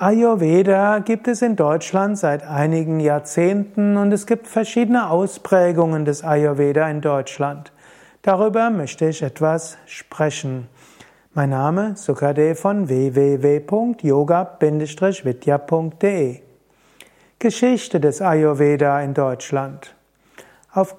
Ayurveda gibt es in Deutschland seit einigen Jahrzehnten und es gibt verschiedene Ausprägungen des Ayurveda in Deutschland. Darüber möchte ich etwas sprechen. Mein Name Sukadev von www.yoga-vidya.de Geschichte des Ayurveda in Deutschland. Auf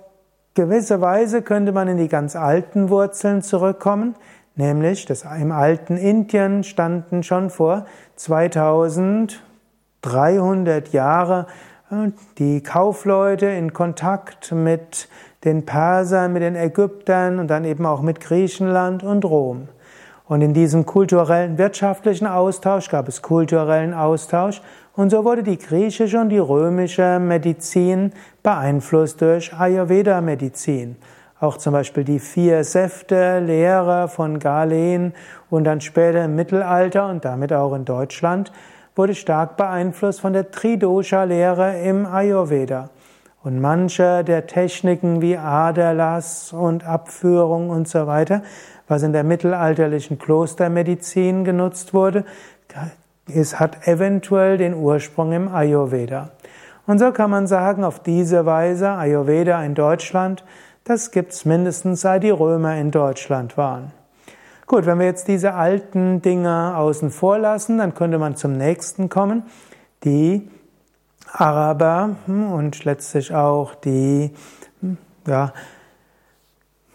gewisse Weise könnte man in die ganz alten Wurzeln zurückkommen, Nämlich, dass im alten Indien standen schon vor 2300 Jahre äh, die Kaufleute in Kontakt mit den Persern, mit den Ägyptern und dann eben auch mit Griechenland und Rom. Und in diesem kulturellen, wirtschaftlichen Austausch gab es kulturellen Austausch und so wurde die griechische und die römische Medizin beeinflusst durch Ayurveda-Medizin. Auch zum Beispiel die vier Säfte Lehre von Galen und dann später im Mittelalter und damit auch in Deutschland wurde stark beeinflusst von der Tridosha-Lehre im Ayurveda. Und manche der Techniken wie Aderlass und Abführung und so weiter, was in der mittelalterlichen Klostermedizin genutzt wurde, es hat eventuell den Ursprung im Ayurveda. Und so kann man sagen, auf diese Weise Ayurveda in Deutschland das gibt's mindestens seit die Römer in Deutschland waren. Gut, wenn wir jetzt diese alten Dinge außen vor lassen, dann könnte man zum nächsten kommen. Die Araber hm, und letztlich auch die, hm, ja,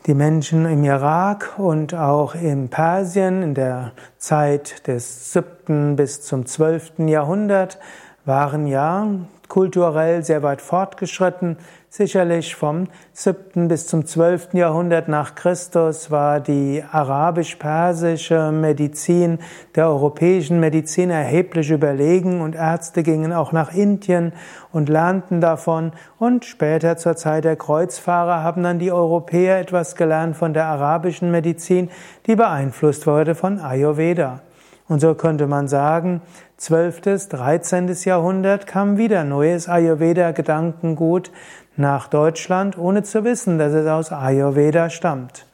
die Menschen im Irak und auch in Persien in der Zeit des siebten bis zum zwölften Jahrhundert waren ja kulturell sehr weit fortgeschritten. Sicherlich vom 7. bis zum 12. Jahrhundert nach Christus war die arabisch-persische Medizin der europäischen Medizin erheblich überlegen und Ärzte gingen auch nach Indien und lernten davon und später zur Zeit der Kreuzfahrer haben dann die Europäer etwas gelernt von der arabischen Medizin, die beeinflusst wurde von Ayurveda. Und so könnte man sagen, 12., 13. Jahrhundert kam wieder neues Ayurveda-Gedankengut nach Deutschland, ohne zu wissen, dass es aus Ayurveda stammt.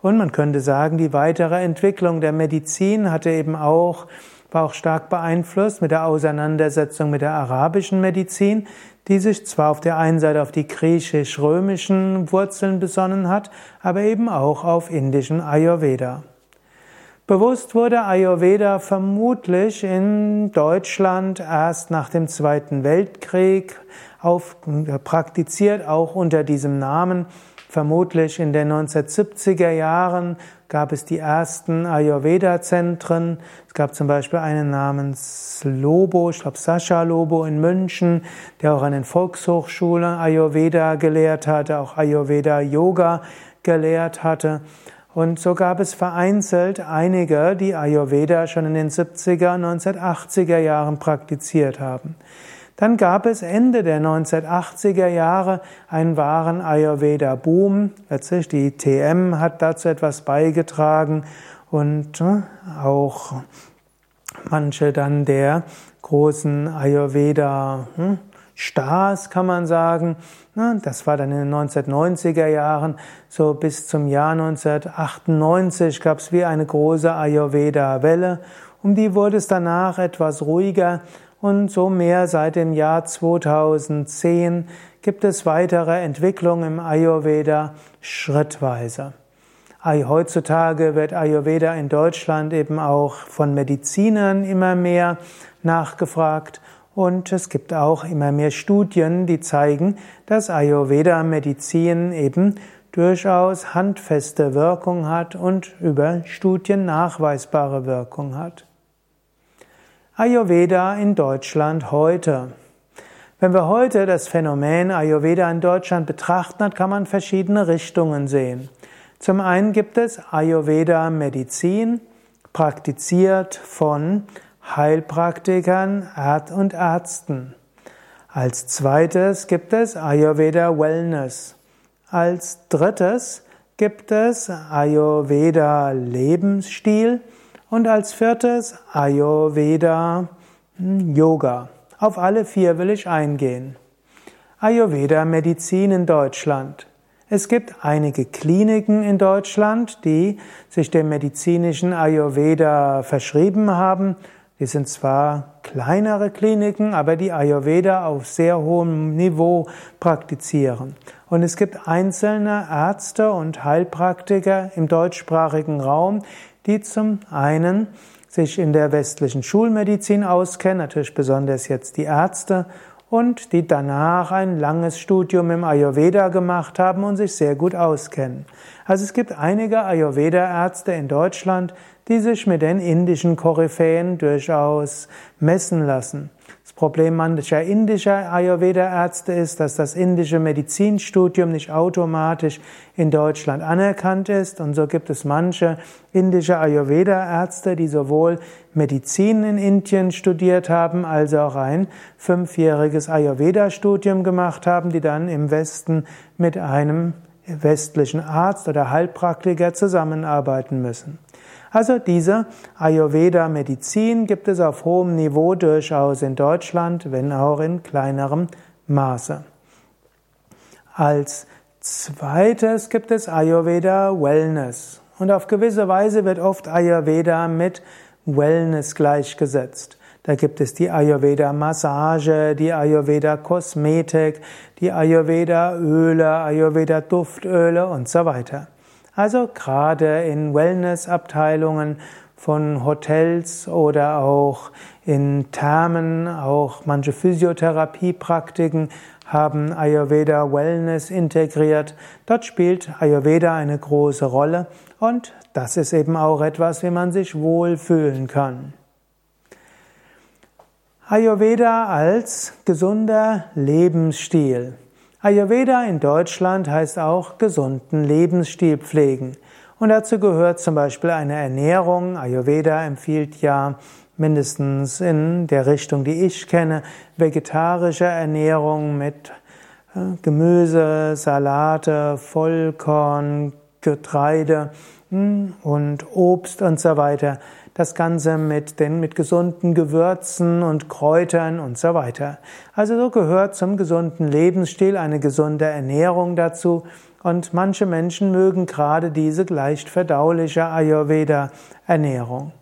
Und man könnte sagen, die weitere Entwicklung der Medizin hatte eben auch, war auch stark beeinflusst mit der Auseinandersetzung mit der arabischen Medizin, die sich zwar auf der einen Seite auf die griechisch-römischen Wurzeln besonnen hat, aber eben auch auf indischen Ayurveda. Bewusst wurde Ayurveda vermutlich in Deutschland erst nach dem Zweiten Weltkrieg auf, praktiziert, auch unter diesem Namen. Vermutlich in den 1970er Jahren gab es die ersten Ayurveda-Zentren. Es gab zum Beispiel einen namens Lobo, ich glaube Sascha Lobo in München, der auch an den Volkshochschulen Ayurveda gelehrt hatte, auch Ayurveda Yoga gelehrt hatte. Und so gab es vereinzelt einige, die Ayurveda schon in den 70er, 1980er Jahren praktiziert haben. Dann gab es Ende der 1980er Jahre einen wahren Ayurveda-Boom. Letztlich die TM hat dazu etwas beigetragen und äh, auch manche dann der großen Ayurveda hm, Stars, kann man sagen. Das war dann in den 1990er Jahren, so bis zum Jahr 1998 gab es wie eine große Ayurveda-Welle. Um die wurde es danach etwas ruhiger und so mehr seit dem Jahr 2010 gibt es weitere Entwicklungen im Ayurveda schrittweise. Heutzutage wird Ayurveda in Deutschland eben auch von Medizinern immer mehr nachgefragt und es gibt auch immer mehr Studien, die zeigen, dass Ayurveda-Medizin eben durchaus handfeste Wirkung hat und über Studien nachweisbare Wirkung hat. Ayurveda in Deutschland heute. Wenn wir heute das Phänomen Ayurveda in Deutschland betrachten, kann man verschiedene Richtungen sehen. Zum einen gibt es Ayurveda Medizin, praktiziert von Heilpraktikern und Ärzten. Als zweites gibt es Ayurveda Wellness. Als drittes gibt es Ayurveda Lebensstil und als viertes Ayurveda hm, Yoga. Auf alle vier will ich eingehen. Ayurveda Medizin in Deutschland. Es gibt einige Kliniken in Deutschland, die sich dem medizinischen Ayurveda verschrieben haben Die sind zwar kleinere Kliniken, aber die Ayurveda auf sehr hohem Niveau praktizieren. Und es gibt einzelne Ärzte und Heilpraktiker im deutschsprachigen Raum, die zum einen sich in der westlichen Schulmedizin auskennen, natürlich besonders jetzt die Ärzte, und die danach ein langes Studium im Ayurveda gemacht haben und sich sehr gut auskennen. Also es gibt einige Ayurveda-Ärzte in Deutschland, die sich mit den indischen Koryphäen durchaus messen lassen. Das Problem mancher indischer Ayurveda-Ärzte ist, dass das indische Medizinstudium nicht automatisch in Deutschland anerkannt ist. Und so gibt es manche indische Ayurveda-Ärzte, die sowohl Medizin in Indien studiert haben, als auch ein fünfjähriges Ayurveda-Studium gemacht haben, die dann im Westen mit einem westlichen Arzt oder Heilpraktiker zusammenarbeiten müssen. Also diese Ayurveda-Medizin gibt es auf hohem Niveau durchaus in Deutschland, wenn auch in kleinerem Maße. Als zweites gibt es Ayurveda Wellness. Und auf gewisse Weise wird oft Ayurveda mit Wellness gleichgesetzt. Da gibt es die Ayurveda Massage, die Ayurveda Kosmetik, die Ayurveda Öle, Ayurveda Duftöle und so weiter. Also gerade in Wellness-Abteilungen von Hotels oder auch in Thermen, auch manche Physiotherapiepraktiken haben Ayurveda Wellness integriert. Dort spielt Ayurveda eine große Rolle und das ist eben auch etwas, wie man sich wohlfühlen kann. Ayurveda als gesunder Lebensstil. Ayurveda in Deutschland heißt auch gesunden Lebensstil pflegen. Und dazu gehört zum Beispiel eine Ernährung. Ayurveda empfiehlt ja mindestens in der Richtung, die ich kenne, vegetarische Ernährung mit äh, Gemüse, Salate, Vollkorn, Getreide hm, und Obst und so weiter. Das Ganze mit den, mit gesunden Gewürzen und Kräutern und so weiter. Also so gehört zum gesunden Lebensstil eine gesunde Ernährung dazu. Und manche Menschen mögen gerade diese leicht verdauliche Ayurveda-Ernährung.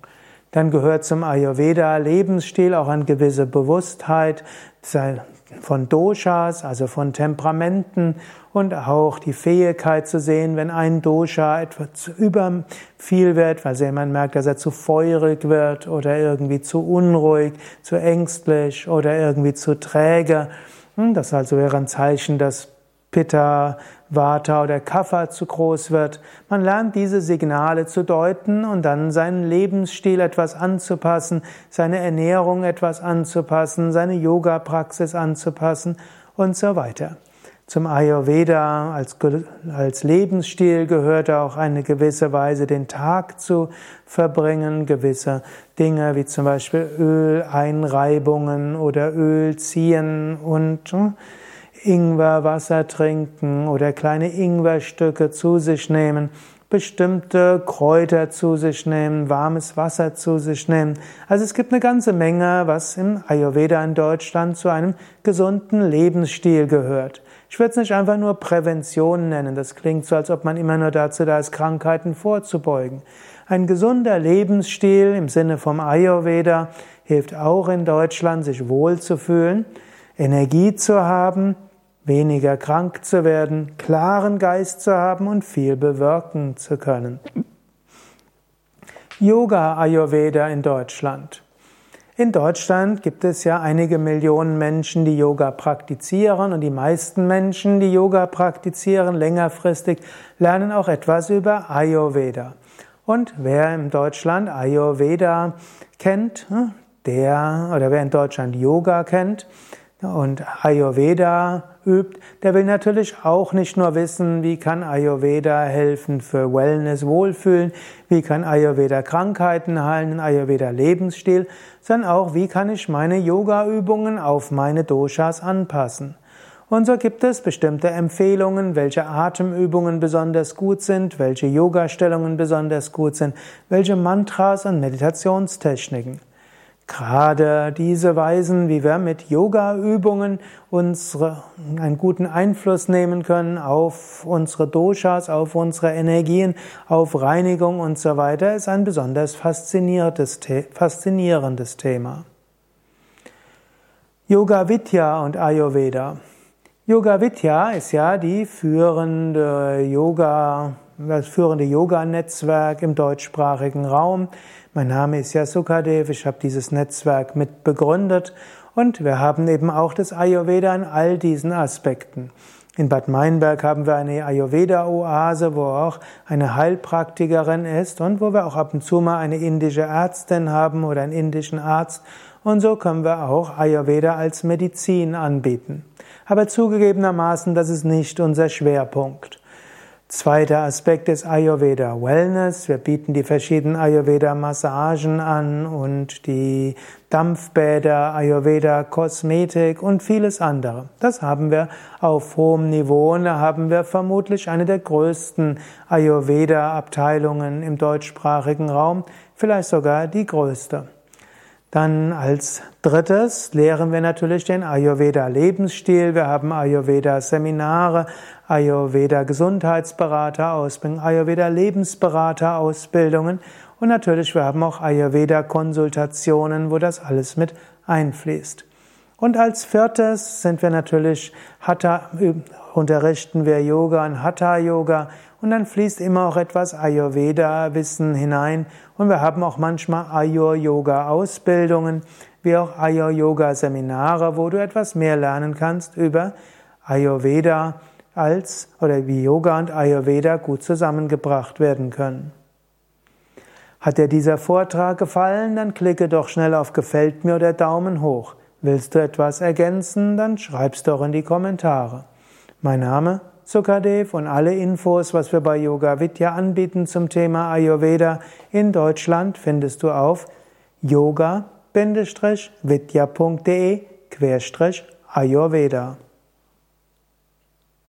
Dann gehört zum Ayurveda-Lebensstil auch eine gewisse Bewusstheit von Doshas, also von Temperamenten und auch die Fähigkeit zu sehen, wenn ein Dosha etwas über viel wird, weil jemand merkt, dass er zu feurig wird oder irgendwie zu unruhig, zu ängstlich oder irgendwie zu träge. Hm, das also wäre ein Zeichen, dass Pitta, Vata oder Kapha zu groß wird. Man lernt diese Signale zu deuten und dann seinen Lebensstil etwas anzupassen, seine Ernährung etwas anzupassen, seine Yoga-Praxis anzupassen und so weiter. Zum Ayurveda als, als Lebensstil gehört auch eine gewisse Weise, den Tag zu verbringen, gewisse Dinge wie zum Beispiel Öleinreibungen oder Öl ziehen und hm, Ingwerwasser trinken oder kleine Ingwerstücke zu sich nehmen, bestimmte Kräuter zu sich nehmen, warmes Wasser zu sich nehmen. Also es gibt eine ganze Menge, was im Ayurveda in Deutschland zu einem gesunden Lebensstil gehört. Ich würde es nicht einfach nur Prävention nennen. Das klingt so, als ob man immer nur dazu da ist, Krankheiten vorzubeugen. Ein gesunder Lebensstil im Sinne vom Ayurveda hilft auch in Deutschland, sich wohlzufühlen, Energie zu haben, weniger krank zu werden, klaren Geist zu haben und viel bewirken zu können. Yoga Ayurveda in Deutschland. In Deutschland gibt es ja einige Millionen Menschen, die Yoga praktizieren und die meisten Menschen, die Yoga praktizieren, längerfristig lernen auch etwas über Ayurveda. Und wer in Deutschland Ayurveda kennt, hm, der oder wer in Deutschland Yoga kennt und Ayurveda übt, der will natürlich auch nicht nur wissen, wie kann Ayurveda helfen für Wellness, Wohlfühlen, wie kann Ayurveda Krankheiten heilen, Ayurveda Lebensstil, sondern auch, wie kann ich meine Yoga-Übungen auf meine Doshas anpassen. Und so gibt es bestimmte Empfehlungen, welche Atemübungen besonders gut sind, welche Yoga-Stellungen besonders gut sind, welche Mantras und Meditationstechniken. Gerade diese Weisen, wie wir mit Yoga-Übungen unsere, einen guten Einfluss nehmen können auf unsere Doshas, auf unsere Energien, auf Reinigung und so weiter, ist ein besonders faszinierendes, Thema. Yoga Vidya und Ayurveda. Yoga Vidya ist ja die führende Yoga das führende Yoga-Netzwerk im deutschsprachigen Raum. Mein Name ist Yasukadev, ich habe dieses Netzwerk mit begründet und wir haben eben auch das Ayurveda in all diesen Aspekten. In Bad Meinberg haben wir eine Ayurveda-Oase, wo auch eine Heilpraktikerin ist und wo wir auch ab und zu mal eine indische Ärztin haben oder einen indischen Arzt. Und so können wir auch Ayurveda als Medizin anbieten. Aber zugegebenermaßen, das ist nicht unser Schwerpunkt. Zweiter Aspekt ist Ayurveda Wellness. Wir bieten die verschiedenen Ayurveda Massagen an und die Dampfbäder, Ayurveda Kosmetik und vieles andere. Das haben wir auf hohem Niveau und da haben wir vermutlich eine der größten Ayurveda Abteilungen im deutschsprachigen Raum, vielleicht sogar die größte. Dann als drittes lehren wir natürlich den Ayurveda Lebensstil. Wir haben Ayurveda Seminare, Ayurveda Gesundheitsberater Ausbildung, Ayurveda Lebensberater Ausbildungen und natürlich wir haben auch Ayurveda Konsultationen, wo das alles mit einfließt. Und als viertes sind wir natürlich Hatha, unterrichten wir Yoga und Hatha Yoga und dann fließt immer auch etwas Ayurveda-Wissen hinein. Und wir haben auch manchmal Ayur-Yoga-Ausbildungen, wie auch Ayur-Yoga-Seminare, wo du etwas mehr lernen kannst über Ayurveda als oder wie Yoga und Ayurveda gut zusammengebracht werden können. Hat dir dieser Vortrag gefallen, dann klicke doch schnell auf Gefällt mir oder Daumen hoch. Willst du etwas ergänzen, dann schreib's doch in die Kommentare. Mein Name Sukadev und alle Infos, was wir bei Yoga Vidya anbieten zum Thema Ayurveda in Deutschland, findest du auf yoga-vidya.de-ayurveda.